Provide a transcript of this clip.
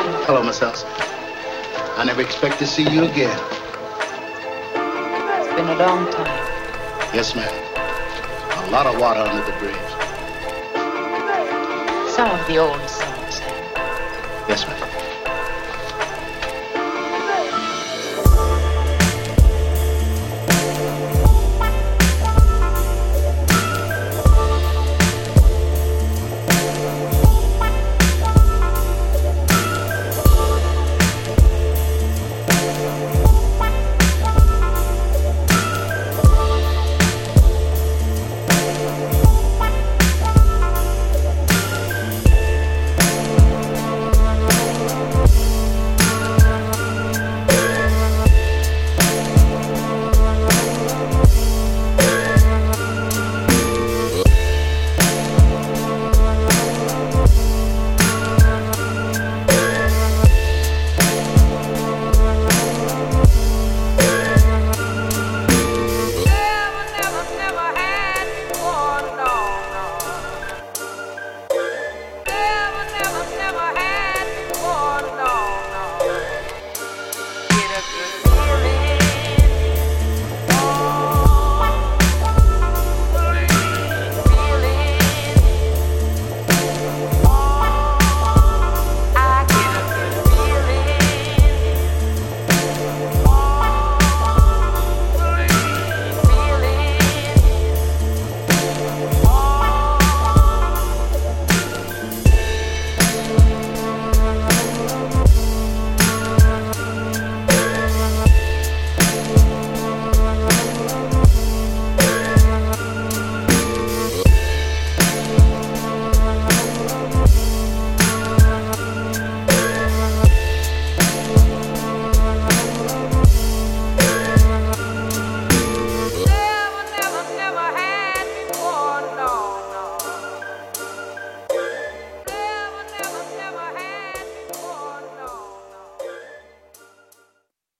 Hello, Miss Elsa. I never expect to see you again. It's been a long time. Yes, ma'am. A lot of water under the bridge. Some of the old songs. Eh? Yes, ma'am.